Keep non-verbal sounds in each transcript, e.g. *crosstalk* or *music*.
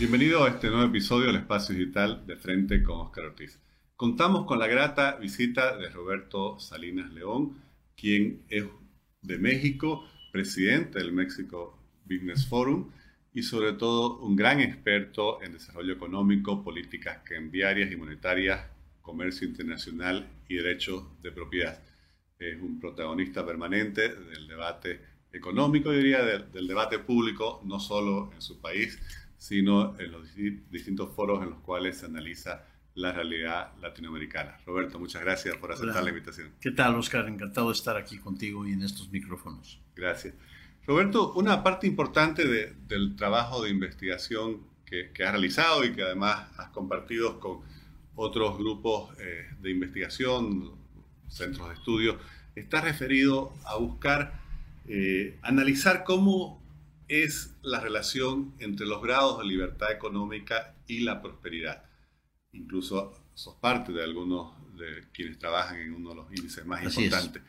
Bienvenido a este nuevo episodio del Espacio Digital de Frente con Oscar Ortiz. Contamos con la grata visita de Roberto Salinas León, quien es de México, presidente del México Business Forum y sobre todo un gran experto en desarrollo económico, políticas cambiarias y monetarias, comercio internacional y derechos de propiedad. Es un protagonista permanente del debate económico, diría, del, del debate público, no solo en su país, sino en los distintos foros en los cuales se analiza la realidad latinoamericana. Roberto, muchas gracias por aceptar la invitación. ¿Qué tal, Oscar? Encantado de estar aquí contigo y en estos micrófonos. Gracias. Roberto, una parte importante del trabajo de investigación que, has realizado y que además has compartido con otros grupos eh, de investigación, centros de estudio, está referido a buscar eh, analizar cómo es la relación entre los grados de libertad económica y la prosperidad. Incluso sos parte de algunos de quienes trabajan en uno de los índices más importantes.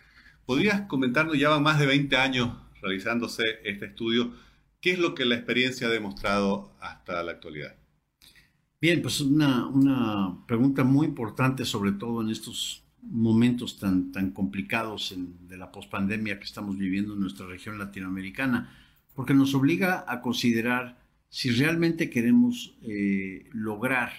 ¿Podrías comentarnos, ya van más de 20 años realizándose este estudio, qué es lo que la experiencia ha demostrado hasta la actualidad? Bien, pues una, una pregunta muy importante, sobre todo en estos momentos tan, tan complicados de la pospandemia que estamos viviendo en nuestra región latinoamericana porque nos obliga a considerar si realmente queremos eh, lograr,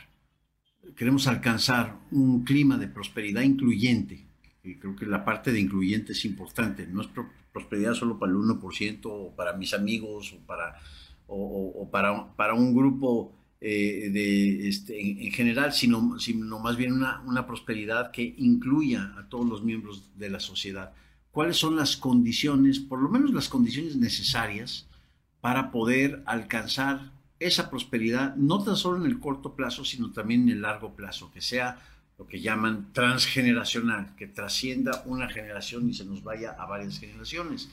queremos alcanzar un clima de prosperidad incluyente, y creo que la parte de incluyente es importante, no es prosperidad solo para el 1% o para mis amigos o para, o, para, para, un grupo eh, de, este, en, general, sino, sino más bien una, una prosperidad que incluya a todos los miembros de la sociedad cuáles son las condiciones, por lo menos las condiciones necesarias para poder alcanzar esa prosperidad, no tan solo en el corto plazo, sino también en el largo plazo, que sea lo que llaman transgeneracional, que trascienda una generación y se nos vaya a varias generaciones.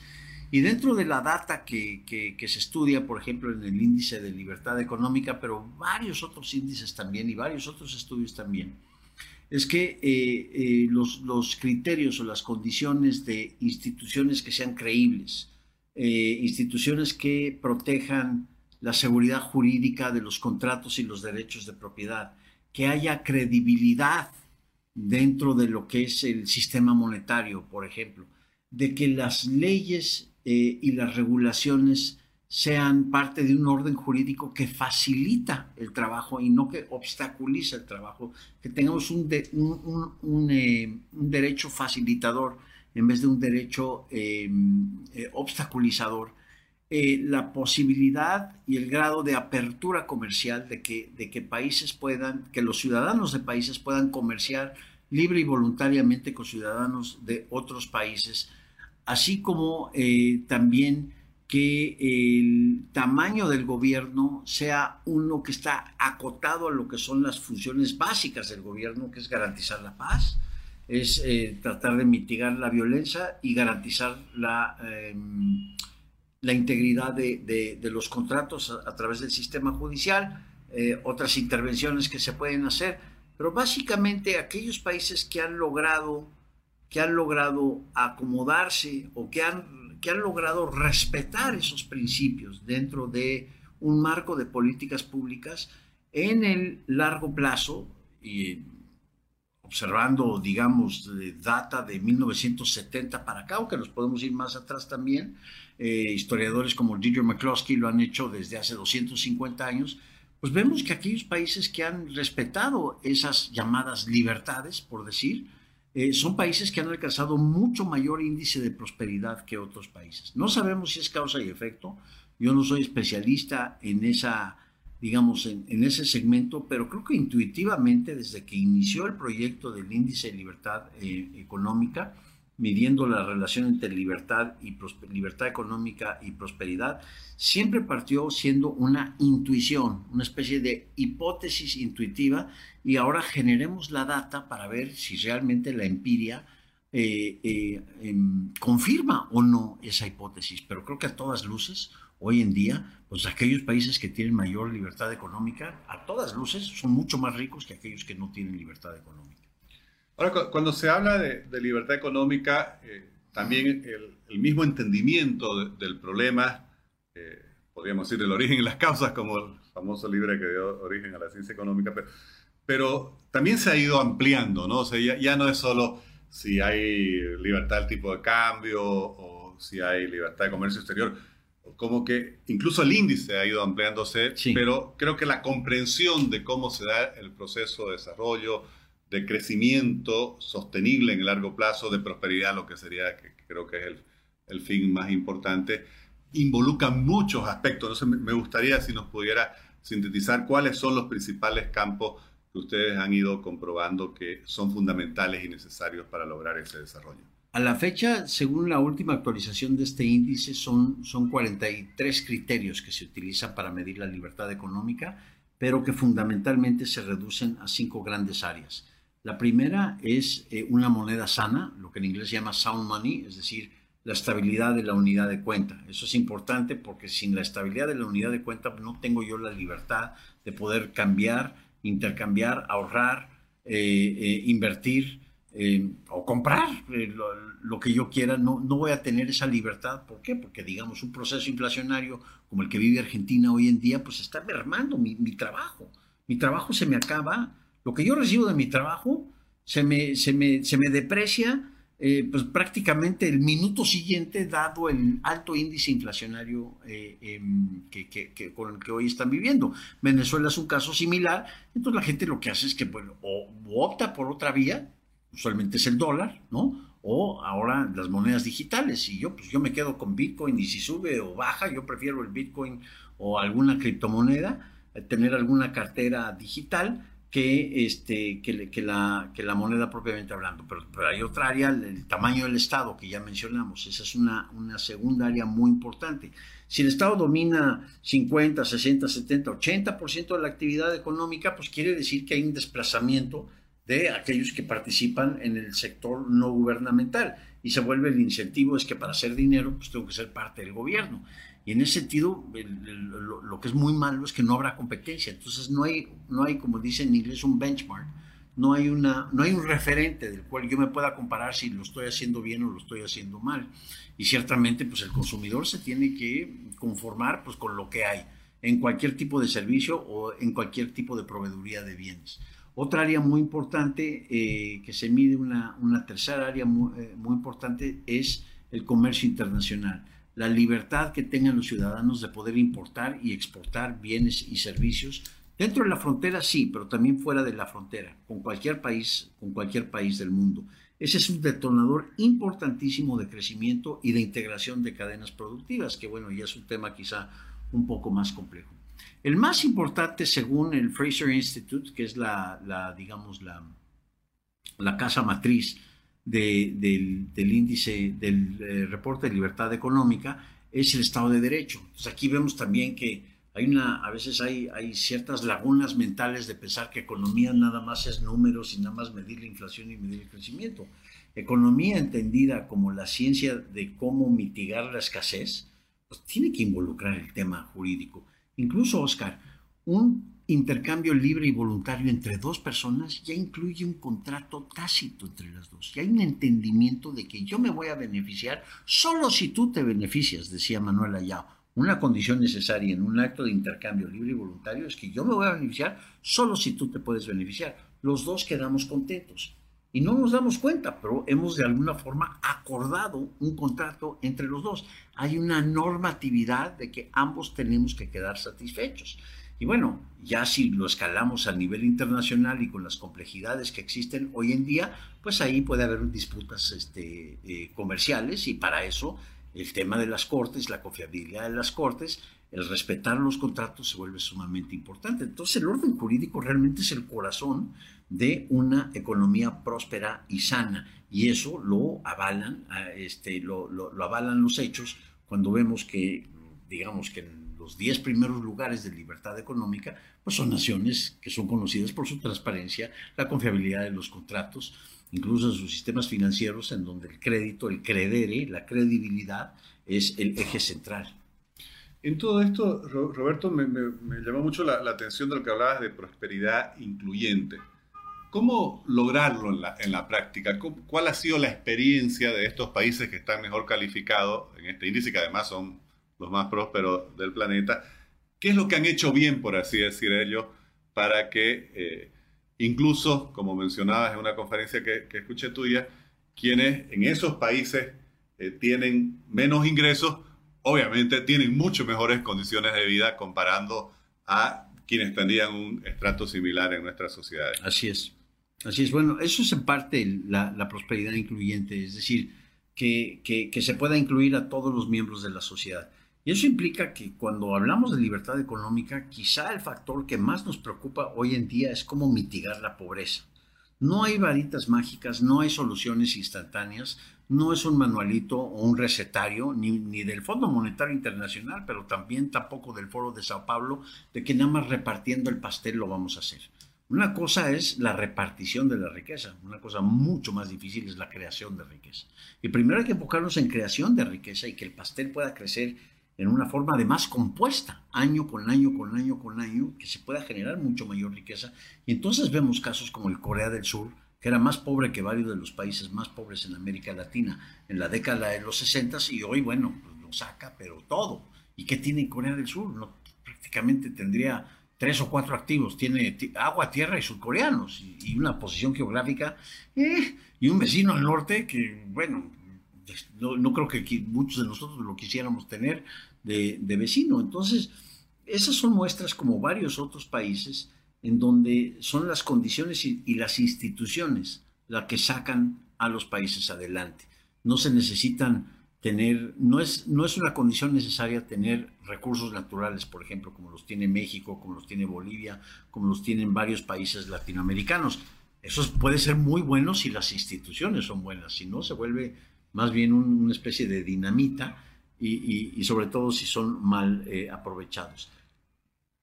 Y dentro de la data que, se estudia, por ejemplo, en el índice de libertad económica, pero varios otros índices también y varios otros estudios también, es que eh, eh, los, los, criterios o las condiciones de instituciones que sean creíbles, eh, instituciones que protejan la seguridad jurídica de los contratos y los derechos de propiedad, que haya credibilidad dentro de lo que es el sistema monetario, por ejemplo, de que las leyes y las regulaciones sean parte de un orden jurídico que facilita el trabajo y no que obstaculiza el trabajo, que tengamos un, eh, un, derecho facilitador en vez de un derecho em, eh, obstaculizador, eh, la posibilidad y el grado de apertura comercial de que, de que países puedan, que los ciudadanos de países puedan comerciar libre y voluntariamente con ciudadanos de otros países, así como también que el tamaño del gobierno sea uno que está acotado a lo que son las funciones básicas del gobierno, que es garantizar la paz, es eh, tratar de mitigar la violencia y garantizar la, em, la integridad de, los contratos a, través del sistema judicial, eh, otras intervenciones que se pueden hacer, pero básicamente aquellos países que han logrado que han logrado acomodarse o que han que han logrado respetar esos principios dentro de un marco de políticas públicas en el largo plazo y observando, digamos, de data de 1970 para acá, aunque nos podemos ir más atrás también, eh, historiadores como Giger McCloskey lo han hecho desde hace 250 años, pues vemos que aquellos países que han respetado esas llamadas libertades, por decir, eh, son países que han alcanzado mucho mayor índice de prosperidad que otros países. No sabemos si es causa y efecto. Yo no soy especialista en esa, digamos, en, ese segmento, pero creo que intuitivamente desde que inició el proyecto del índice de libertad eh, económica, midiendo la relación entre libertad y libertad económica y prosperidad, siempre partió siendo una intuición, una especie de hipótesis intuitiva y ahora generemos la data para ver si realmente la empiria eh, eh, em, confirma o no esa hipótesis. Pero creo que a todas luces, hoy en día, pues aquellos países que tienen mayor libertad económica, a todas luces, son mucho más ricos que aquellos que no tienen libertad económica. Ahora, cuando se habla de, libertad económica, eh, también el, mismo entendimiento del problema, eh, podríamos decir, el origen y las causas, como el famoso libro que dio origen a la ciencia económica, pero, pero también se ha ido ampliando, ¿no? O sea, ya, ya, no es solo si hay libertad del tipo de cambio o si hay libertad de comercio exterior, como que incluso el índice ha ido ampliándose, pero creo que la comprensión de cómo se da el proceso de desarrollo, de crecimiento sostenible en el largo plazo, de prosperidad, lo que sería, creo que es el, el fin más importante, involucra muchos aspectos. Entonces me gustaría si nos pudiera sintetizar cuáles son los principales campos que ustedes han ido comprobando que son fundamentales y necesarios para lograr ese desarrollo. A la fecha, según la última actualización de este índice, son, son 43 criterios que se utilizan para medir la libertad económica, pero que fundamentalmente se reducen a cinco grandes áreas. La primera es eh, una moneda sana, lo que en inglés se llama sound money, es decir, la estabilidad de la unidad de cuenta. Eso es importante porque sin la estabilidad de la unidad de cuenta no tengo yo la libertad de poder cambiar, intercambiar, ahorrar, eh, eh, invertir o comprar lo, que yo quiera, no, no voy a tener esa libertad. ¿Por qué? Porque, digamos, un proceso inflacionario como el que vive Argentina hoy en día, pues está mermando mi, trabajo. Mi trabajo se me acaba, lo que yo recibo de mi trabajo se me, se me, se me deprecia eh, pues prácticamente el minuto siguiente, dado el alto índice inflacionario em, que, que, con el que hoy están viviendo. Venezuela es un caso similar, entonces la gente lo que hace es que bueno, o opta por otra vía, usualmente es el dólar, ¿no? O ahora las monedas digitales. Y yo, pues yo me quedo con Bitcoin y si sube o baja, yo prefiero el Bitcoin o alguna criptomoneda, eh, tener alguna cartera digital que, este, que, que, la, que la moneda propiamente hablando. Pero, hay otra área, el tamaño del Estado que ya mencionamos. Esa es una, una segunda área muy importante. Si el Estado domina 50, 60, 70, 80% de la actividad económica, pues quiere decir que hay un desplazamiento de aquellos que participan en el sector no gubernamental. Y se vuelve el incentivo, es que para hacer dinero, pues tengo que ser parte del gobierno. Y en ese sentido, lo, que es muy malo es que no habrá competencia. Entonces no hay, no hay, como dicen en inglés, un benchmark. No hay, una, no hay un referente del cual yo me pueda comparar si lo estoy haciendo bien o lo estoy haciendo mal. Y ciertamente, pues el consumidor se tiene que conformar pues, con lo que hay en cualquier tipo de servicio o en cualquier tipo de proveeduría de bienes. Otra área muy importante eh, que se mide, una, una tercera área muy, eh, muy, importante es el comercio internacional. La libertad que tengan los ciudadanos de poder importar y exportar bienes y servicios dentro de la frontera sí, pero también fuera de la frontera, con cualquier país, con cualquier país del mundo. Ese es un detonador importantísimo de crecimiento y de integración de cadenas productivas, que bueno, ya es un tema quizá un poco más complejo. El más importante, según el Fraser Institute, que es la, digamos, la, la, casa matriz del, índice del eh, reporte de libertad económica, es el Estado de Derecho. Entonces aquí vemos también que hay una, a veces hay, hay ciertas lagunas mentales de pensar que economía nada más es números y nada más medir la inflación y medir el crecimiento. Economía entendida como la ciencia de cómo mitigar la escasez, pues tiene que involucrar el tema jurídico. Incluso, Oscar, un intercambio libre y voluntario entre dos personas ya incluye un contrato tácito entre las dos. Ya hay un entendimiento de que yo me voy a beneficiar solo si tú te beneficias, decía Manuel Ayao. Una condición necesaria en un acto de intercambio libre y voluntario es que yo me voy a beneficiar solo si tú te puedes beneficiar. Los dos quedamos contentos. Y no nos damos cuenta, pero hemos de alguna forma acordado un contrato entre los dos. Hay una normatividad de que ambos tenemos que quedar satisfechos. Y bueno, ya si lo escalamos a nivel internacional y con las complejidades que existen hoy en día, pues ahí puede haber disputas este, eh, comerciales y para eso el tema de las cortes, la confiabilidad de las cortes, el respetar los contratos se vuelve sumamente importante. Entonces el orden jurídico realmente es el corazón de una economía próspera y sana. Y eso lo avalan, este, lo, lo, avalan los hechos cuando vemos que, digamos que en los 10 primeros lugares de libertad económica, pues son naciones que son conocidas por su transparencia, la confiabilidad de los contratos, incluso en sus sistemas financieros, en donde el crédito, el credere, la credibilidad es el eje central. En todo esto, Roberto, me, llamó mucho la, atención de lo que hablabas de prosperidad incluyente. ¿Cómo lograrlo en la, en la práctica? ¿Cuál ha sido la experiencia de estos países que están mejor calificados en este índice, que además son los más prósperos del planeta. ¿Qué es lo que han hecho bien, por así decir ellos, para que eh, incluso, como mencionabas en una conferencia que, que escuché tuya, quienes en esos países eh, tienen menos ingresos, obviamente tienen mucho mejores condiciones de vida comparando a quienes tendrían un estrato similar en nuestras sociedades. Así es. Así es. Bueno, eso es en parte la, prosperidad incluyente, es decir, que, que, que, se pueda incluir a todos los miembros de la sociedad. Y eso implica que cuando hablamos de libertad económica, quizá el factor que más nos preocupa hoy en día es cómo mitigar la pobreza. No hay varitas mágicas, no hay soluciones instantáneas, no es un manualito o un recetario, ni, ni, del Fondo Monetario Internacional, pero también tampoco del Foro de Sao Paulo, de que nada más repartiendo el pastel lo vamos a hacer. Una cosa es la repartición de la riqueza, una cosa mucho más difícil es la creación de riqueza. Y primero hay que enfocarnos en creación de riqueza y que el pastel pueda crecer en una forma además compuesta, año con año, con año, con año, que se pueda generar mucho mayor riqueza. Y entonces vemos casos como el Corea del Sur, que era más pobre que varios de los países más pobres en América Latina en la década de los 60 y hoy, bueno, pues lo saca, pero todo. ¿Y qué tiene Corea del Sur? No, prácticamente tendría tres o cuatro activos. Tiene agua, tierra y surcoreanos y, una posición geográfica eh, y un vecino al norte que, bueno, no, no, creo que muchos de nosotros lo quisiéramos tener de, vecino. Entonces, esas son muestras como varios otros países en donde son las condiciones y, las instituciones las que sacan a los países adelante. No se necesitan tener, no es, no es una condición necesaria tener recursos naturales, por ejemplo, como los tiene México, como los tiene Bolivia, como los tienen varios países latinoamericanos. Eso puede ser muy bueno si las instituciones son buenas, si no se vuelve más bien un, una especie de dinamita y, y, y, sobre todo si son mal eh, aprovechados.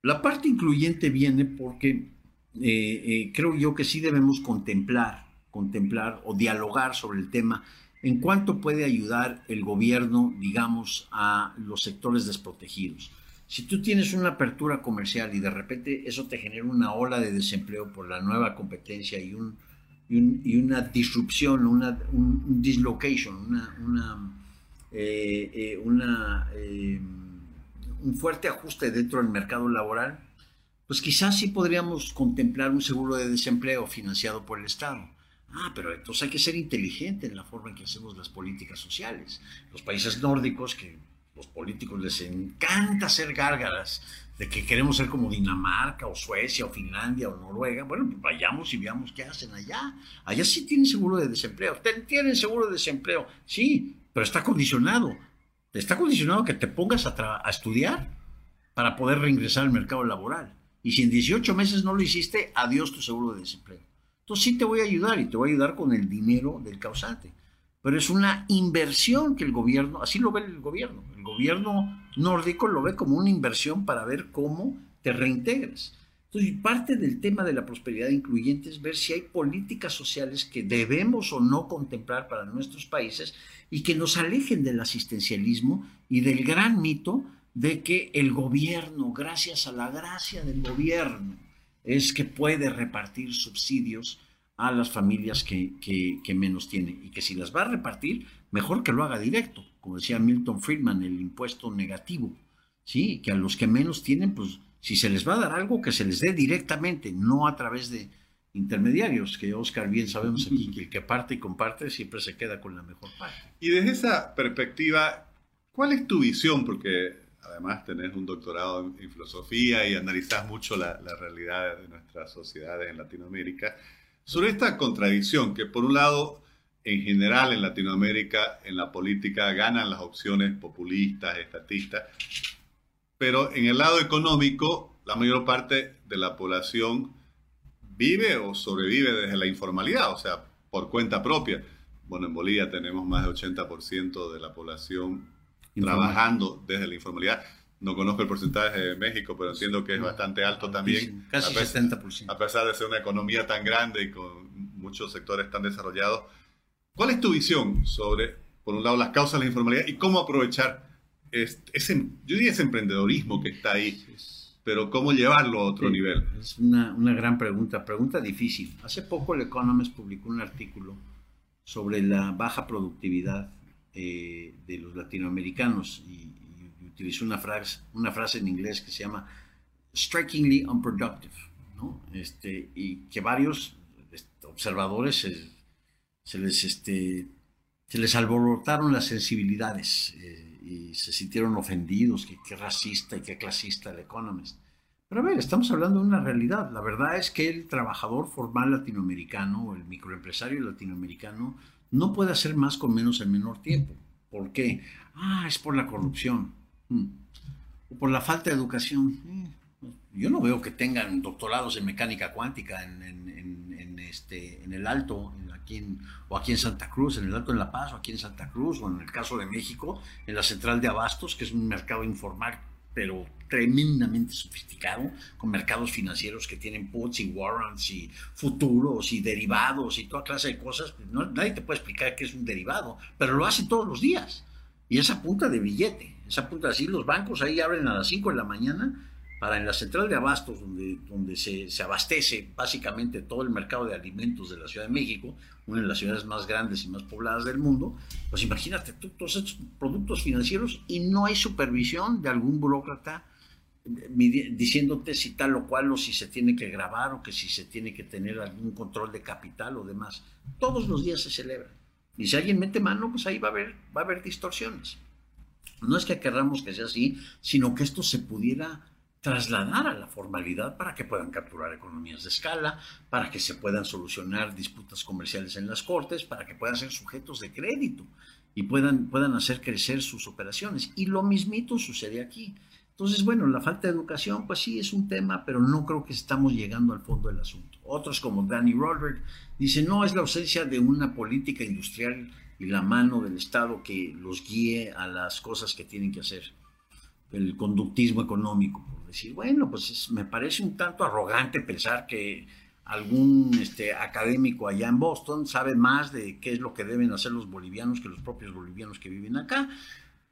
La parte incluyente viene porque eh, eh, creo yo que sí debemos contemplar, contemplar o dialogar sobre el tema en cuánto puede ayudar el gobierno, digamos, a los sectores desprotegidos. Si tú tienes una apertura comercial y de repente eso te genera una ola de desempleo por la nueva competencia y, un, y, un, y una disrupción, una, un, un dislocation, una, una, eh, eh, eh, un fuerte ajuste dentro del mercado laboral, pues quizás sí podríamos contemplar un seguro de desempleo financiado por el Estado. Ah, pero entonces hay que ser inteligente en la forma en que hacemos las políticas sociales. Los países nórdicos, que los políticos les encanta hacer gárgaras de que queremos ser como Dinamarca o Suecia o Finlandia o Noruega, bueno, pues vayamos y veamos qué hacen allá. Allá sí tienen seguro de desempleo. Tienen seguro de desempleo, sí, pero está condicionado está condicionado que te pongas a, estudiar para poder reingresar al mercado laboral. Y si en 18 meses no lo hiciste, adiós tu seguro de desempleo. Entonces sí te voy a ayudar y te voy a ayudar con el dinero del causante. Pero es una inversión que el gobierno, así lo ve el gobierno. El gobierno nórdico lo ve como una inversión para ver cómo te reintegras. Entonces, parte del tema de la prosperidad incluyente es ver si hay políticas sociales que debemos o no contemplar para nuestros países y que nos alejen del asistencialismo y del gran mito de que el gobierno, gracias a la gracia del gobierno, es que puede repartir subsidios a las familias que, que, que, menos tienen y que si las va a repartir, mejor que lo haga directo, como decía Milton Friedman, el impuesto negativo, ¿sí? que a los que menos tienen, pues si se les va a dar algo, que se les dé directamente, no a través de intermediarios, que Oscar bien sabemos aquí que el que parte y comparte siempre se queda con la mejor parte. Y desde esa perspectiva, ¿cuál es tu visión? Porque además tenés un doctorado en, en filosofía y analizás mucho la, la, realidad de nuestras sociedades en Latinoamérica, sobre esta contradicción que por un lado, en general en Latinoamérica, en la política ganan las opciones populistas, estatistas, pero en el lado económico, la mayor parte de la población vive o sobrevive desde la informalidad, o sea, por cuenta propia. Bueno, en Bolivia tenemos más del 80% de la población Informal. trabajando desde la informalidad. No conozco el porcentaje de México, pero entiendo que es bastante alto también. Casi a pesar, 70%. A pesar de ser una economía tan grande y con muchos sectores tan desarrollados. ¿Cuál es tu visión sobre, por un lado, las causas de la informalidad y cómo aprovechar ese, yo diría ese emprendedorismo que está ahí? pero ¿cómo llevarlo a otro sí, nivel? Es una, una, gran pregunta, pregunta difícil. Hace poco el Economist publicó un artículo sobre la baja productividad eh, de los latinoamericanos y, y, utilizó una frase, una frase en inglés que se llama strikingly unproductive, ¿no? Este, y que varios este, observadores se, les, este, se les alborotaron las sensibilidades eh, y se sintieron ofendidos, que qué racista y qué clasista el Economist. Pero a ver, estamos hablando de una realidad. La verdad es que el trabajador formal latinoamericano, el microempresario latinoamericano, no puede hacer más con menos en menor tiempo. ¿Por qué? Ah, es por la corrupción. Hmm. O por la falta de educación. Eh, yo no veo que tengan doctorados en mecánica cuántica en, este, en el Alto, aquí o aquí en Santa Cruz, en el Alto en La Paz, o aquí en Santa Cruz, o en el caso de México, en la central de Abastos, que es un mercado informal pero tremendamente sofisticado, con mercados financieros que tienen puts y warrants y futuros y derivados y toda clase de cosas. Nadie te puede explicar qué es un derivado, pero lo hacen todos los días. Y esa punta de billete, esa punta así, los bancos ahí abren a las 5 de la mañana para en la central de abastos, donde, donde se, se, abastece básicamente todo el mercado de alimentos de la Ciudad de México, una de las ciudades más grandes y más pobladas del mundo, pues imagínate tú, todos estos productos financieros y no hay supervisión de algún burócrata eh, diciéndote si tal o cual o si se tiene que grabar o que si se tiene que tener algún control de capital o demás. Todos los días se celebra. Y si alguien mete mano, pues ahí va a haber, va a haber distorsiones. No es que querramos que sea así, sino que esto se pudiera trasladar a la formalidad para que puedan capturar economías de escala, para que se puedan solucionar disputas comerciales en las cortes, para que puedan ser sujetos de crédito y puedan, puedan hacer crecer sus operaciones. Y lo mismito sucede aquí. Entonces, bueno, la falta de educación, pues sí es un tema, pero no creo que estamos llegando al fondo del asunto. Otros como Danny Roderick dicen, no, es la ausencia de una política industrial y la mano del Estado que los guíe a las cosas que tienen que hacer el conductismo económico, por decir, bueno, pues me parece un tanto arrogante pensar que algún este, académico allá en Boston sabe más de qué es lo que deben hacer los bolivianos que los propios bolivianos que viven acá.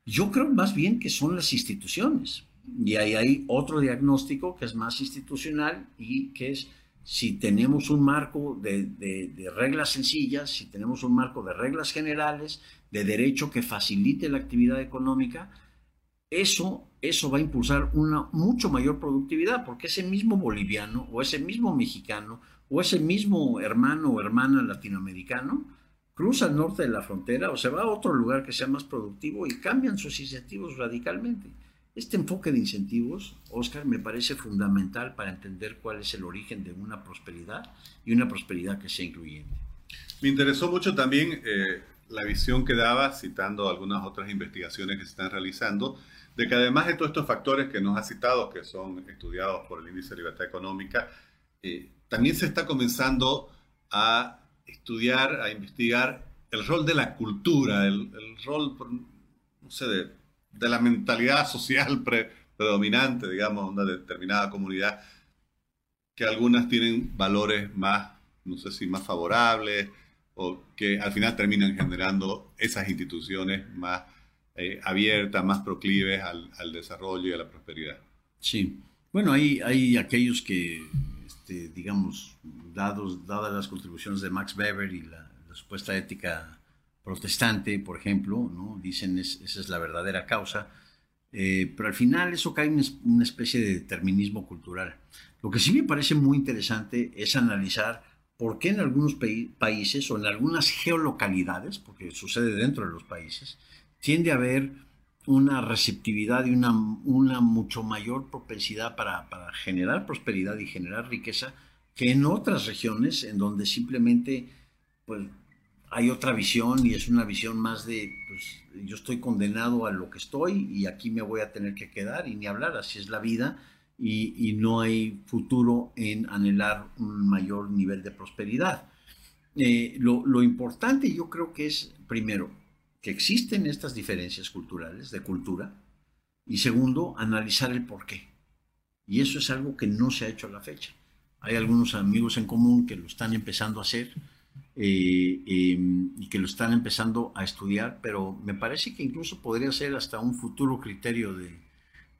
Yo creo más bien que son las instituciones. Y ahí hay otro diagnóstico que es más institucional y que es si tenemos un marco de, de reglas sencillas, si tenemos un marco de reglas generales, de derecho que facilite la actividad económica, eso, eso va a impulsar una mucho mayor productividad, porque ese mismo boliviano o ese mismo mexicano o ese mismo hermano o hermana latinoamericano cruza al norte de la frontera o se va a otro lugar que sea más productivo y cambian sus incentivos radicalmente. Este enfoque de incentivos, Oscar, me parece fundamental para entender cuál es el origen de una prosperidad y una prosperidad que sea incluyente. Me interesó mucho también eh, la visión que daba, citando algunas otras investigaciones que se están realizando, de que además de todos estos factores que nos ha citado, que son estudiados por el Índice de Libertad Económica, eh, también se está comenzando a estudiar, a investigar el rol de la cultura, el, rol, no sé, de, de la mentalidad *laughs* social predominante, digamos, de una determinada comunidad, que algunas tienen valores más, no sé si más favorables, o que al final terminan generando esas instituciones más eh, abiertas, más proclives al, desarrollo y a la prosperidad. Sí, bueno, hay, hay aquellos que, este, digamos, dados, dadas las contribuciones de Max Weber y la, supuesta ética protestante, por ejemplo, ¿no? dicen es, esa es la verdadera causa, eh, pero al final eso cae en una especie de determinismo cultural. Lo que sí me parece muy interesante es analizar por qué en algunos países o en algunas geolocalidades, porque sucede dentro de los países, tiende a haber una receptividad y una, una mucho mayor propensidad para, generar prosperidad y generar riqueza que en otras regiones en donde simplemente pues, hay otra visión y es una visión más de, pues yo estoy condenado a lo que estoy y aquí me voy a tener que quedar y ni hablar, así es la vida y, no hay futuro en anhelar un mayor nivel de prosperidad. Eh, lo, lo importante yo creo que es, primero, que existen estas diferencias culturales, de cultura, y segundo, analizar el por qué. Y eso es algo que no se ha hecho a la fecha. Hay algunos amigos en común que lo están empezando a hacer eh, em, y que lo están empezando a estudiar, pero me parece que incluso podría ser hasta un futuro criterio de,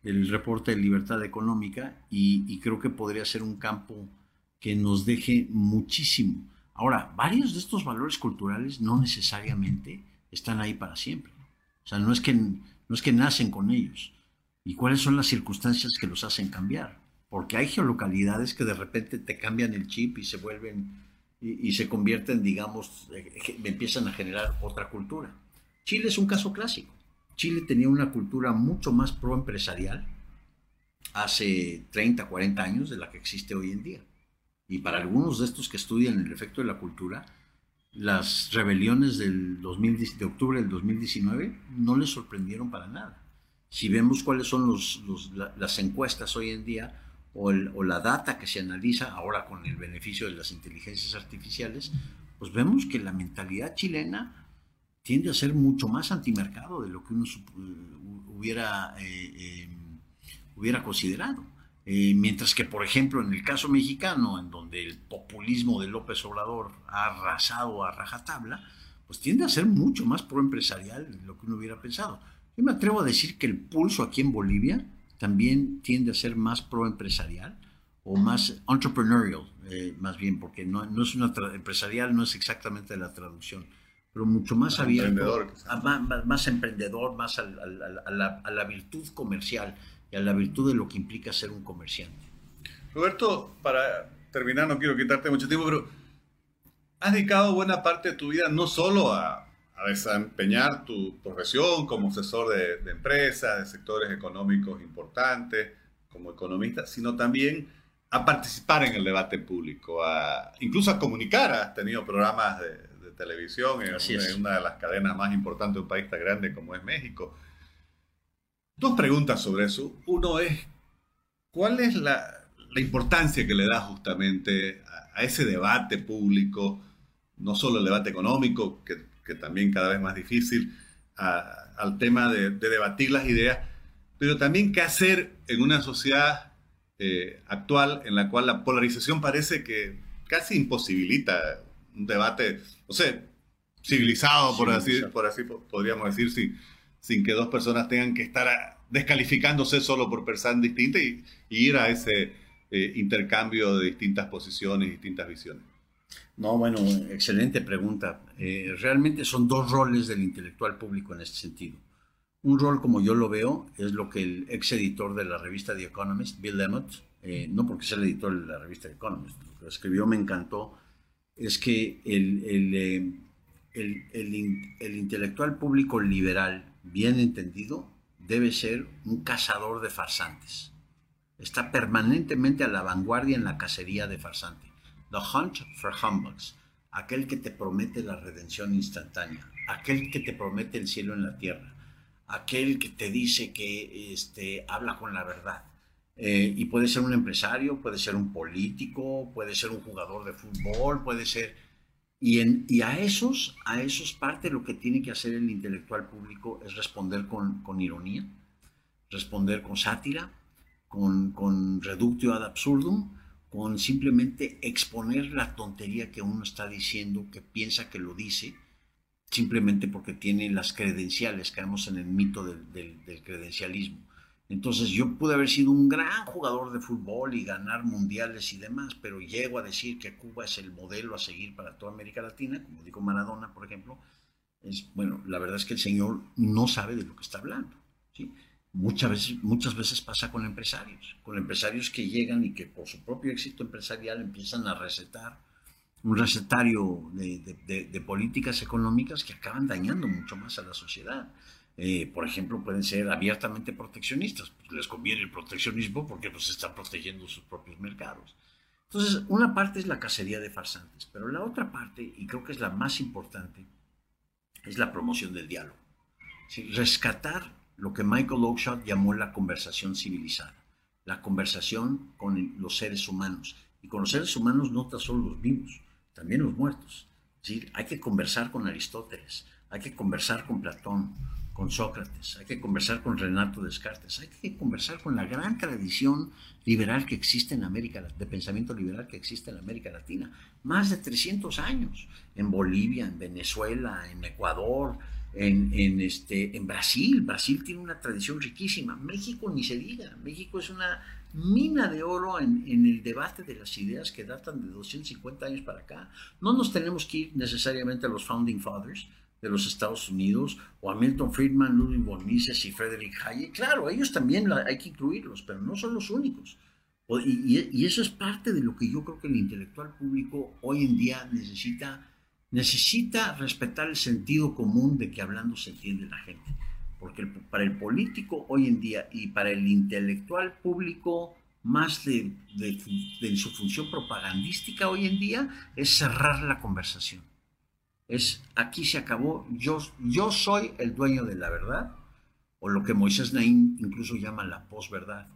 del reporte de libertad económica y, y creo que podría ser un campo que nos deje muchísimo. Ahora, varios de estos valores culturales no necesariamente están ahí para siempre. O sea, no es que, no es que nacen con ellos. y cuáles son las circunstancias que los hacen cambiar. Porque hay geolocalidades que de repente te cambian el chip y se vuelven y, se convierten, digamos, eh, empiezan a generar otra cultura. Chile es un caso clásico. Chile tenía una cultura mucho más pro-empresarial hace 30, 40 años de la que existe hoy en día. Y para algunos de estos que estudian el efecto de la cultura, las rebeliones del 2000, de octubre del 2019 no les sorprendieron para nada. Si vemos cuáles son los, las encuestas hoy en día o, la data que se analiza ahora con el beneficio de las inteligencias artificiales, pues vemos que la mentalidad chilena tiende a ser mucho más antimercado de lo que uno hubiera, eh, eh, hubiera considerado. Eh, mientras que, por ejemplo, en el caso mexicano, en donde el populismo de López Obrador ha arrasado a rajatabla, pues tiende a ser mucho más proempresarial de lo que uno hubiera pensado. Yo me atrevo a decir que el pulso aquí en Bolivia también tiende a ser más proempresarial o más entrepreneurial, eh, más bien, porque no, no es una empresarial, no es exactamente la traducción, pero mucho más, abierto, más, más, emprendedor, más a, la, a la virtud comercial y a la virtud de lo que implica ser un comerciante. Roberto, para terminar, no quiero quitarte mucho tiempo, pero has dedicado buena parte de tu vida no solo a, desempeñar tu profesión como asesor de, de empresas, de sectores económicos importantes, como economista, sino también a participar en el debate público, a, incluso a comunicar. Has tenido programas de, televisión en, en, una de las cadenas más importantes de un país tan grande como es México. Dos preguntas sobre eso. Uno es, ¿cuál es la, importancia que le da justamente a, ese debate público, no solo el debate económico, que, también cada vez más difícil, al tema de, debatir las ideas, pero también qué hacer en una sociedad eh, actual en la cual la polarización parece que casi imposibilita un debate, no sé, civilizado, por, así, por así podríamos decir, sin, sin que dos personas tengan que estar descalificándose solo por pensar distintas y, ir a ese eh, intercambio de distintas posiciones, distintas visiones. No, bueno, excelente pregunta. Eh, realmente son dos roles del intelectual público en este sentido. Un rol, como yo lo veo, es lo que el ex editor de la revista The Economist, Bill Emmott, eh, no porque sea el editor de la revista The Economist, lo que escribió me encantó, es que el, el, el, el intelectual público liberal bien entendido, debe ser un cazador de farsantes. Está permanentemente a la vanguardia en la cacería de farsante. The Hunt for Humbugs, aquel que te promete la redención instantánea, aquel que te promete el cielo en la tierra, aquel que te dice que este, habla con la verdad. Eh, y puede ser un empresario, puede ser un político, puede ser un jugador de fútbol, puede ser y, a esos, a esos parte lo que tiene que hacer el intelectual público es responder con, con ironía, responder con sátira, con, con reductio ad absurdum, con simplemente exponer la tontería que uno está diciendo, que piensa que lo dice, simplemente porque tiene las credenciales, caemos en el mito del credencialismo. Entonces yo pude haber sido un gran jugador de fútbol y ganar mundiales y demás, pero llego a decir que Cuba es el modelo a seguir para toda América Latina, como dijo Maradona, por ejemplo. Es, bueno, la verdad es que el señor no sabe de lo que está hablando. ¿sí? Muchas, veces, muchas veces pasa con empresarios, con empresarios que llegan y que por su propio éxito empresarial empiezan a recetar un recetario de políticas económicas que acaban dañando mucho más a la sociedad. Eh, por ejemplo, pueden ser abiertamente proteccionistas. Pues, les conviene el proteccionismo porque pues, están protegiendo sus propios mercados. Entonces, una parte es la cacería de farsantes, pero la otra parte, y creo que es la más importante, es la promoción del diálogo. Rescatar lo que Michael Oakeshott llamó la conversación civilizada, la conversación con los seres humanos. Y con los seres humanos no tan solo los vivos, también los muertos. hay que conversar con Aristóteles, hay que conversar con Platón, con Sócrates, hay que conversar con Renato Descartes, hay que conversar con la gran tradición liberal que existe en América, de pensamiento liberal que existe en América Latina. Más de 300 años, en Bolivia, en Venezuela, en Ecuador, en, en, este, en Brasil. Brasil tiene una tradición riquísima. México ni se diga. México es una mina de oro en, en, el debate de las ideas que datan de 250 años para acá. No nos tenemos que ir necesariamente a los Founding Fathers, de los Estados Unidos, o a Milton Friedman, Ludwig von Mises y Frederick Hayek. Claro, ellos también hay que incluirlos, pero no son los únicos. Y, y, eso es parte de lo que yo creo que el intelectual público hoy en día necesita, necesita respetar el sentido común de que hablando se entiende la gente. Porque para el político hoy en día y para el intelectual público, más de, de, de su función propagandística hoy en día, es cerrar la conversación es aquí se acabó, yo, yo soy el dueño de la verdad, o lo que Moisés Naín incluso llama la posverdad,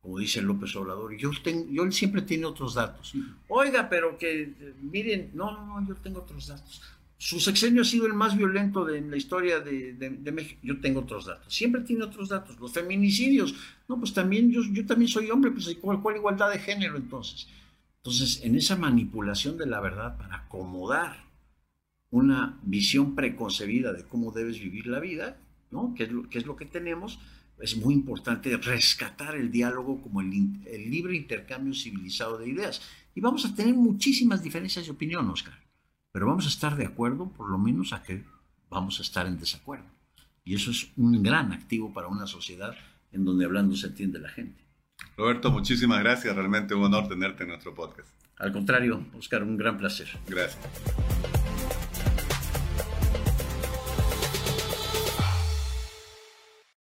como dice López Obrador. Yo, tengo, yo siempre tiene otros datos. Oiga, pero que miren, no, no, no, yo tengo otros datos. Su sexenio ha sido el más violento de la historia de, de, México. Yo tengo otros datos. Siempre tiene otros datos. Los feminicidios. No, pues también yo, yo también soy hombre, pues ¿cuál, ¿cuál igualdad de género entonces? Entonces, en esa manipulación de la verdad para acomodar una visión preconcebida de cómo debes vivir la vida, ¿no? que, es lo, que es lo que tenemos, es muy importante rescatar el diálogo como el, el, libre intercambio civilizado de ideas. Y vamos a tener muchísimas diferencias de opinión, Oscar, pero vamos a estar de acuerdo, por lo menos a que vamos a estar en desacuerdo. Y eso es un gran activo para una sociedad en donde hablando se entiende la gente. Roberto, muchísimas gracias. Realmente un honor tenerte en nuestro podcast. Al contrario, Oscar, un gran placer. Gracias.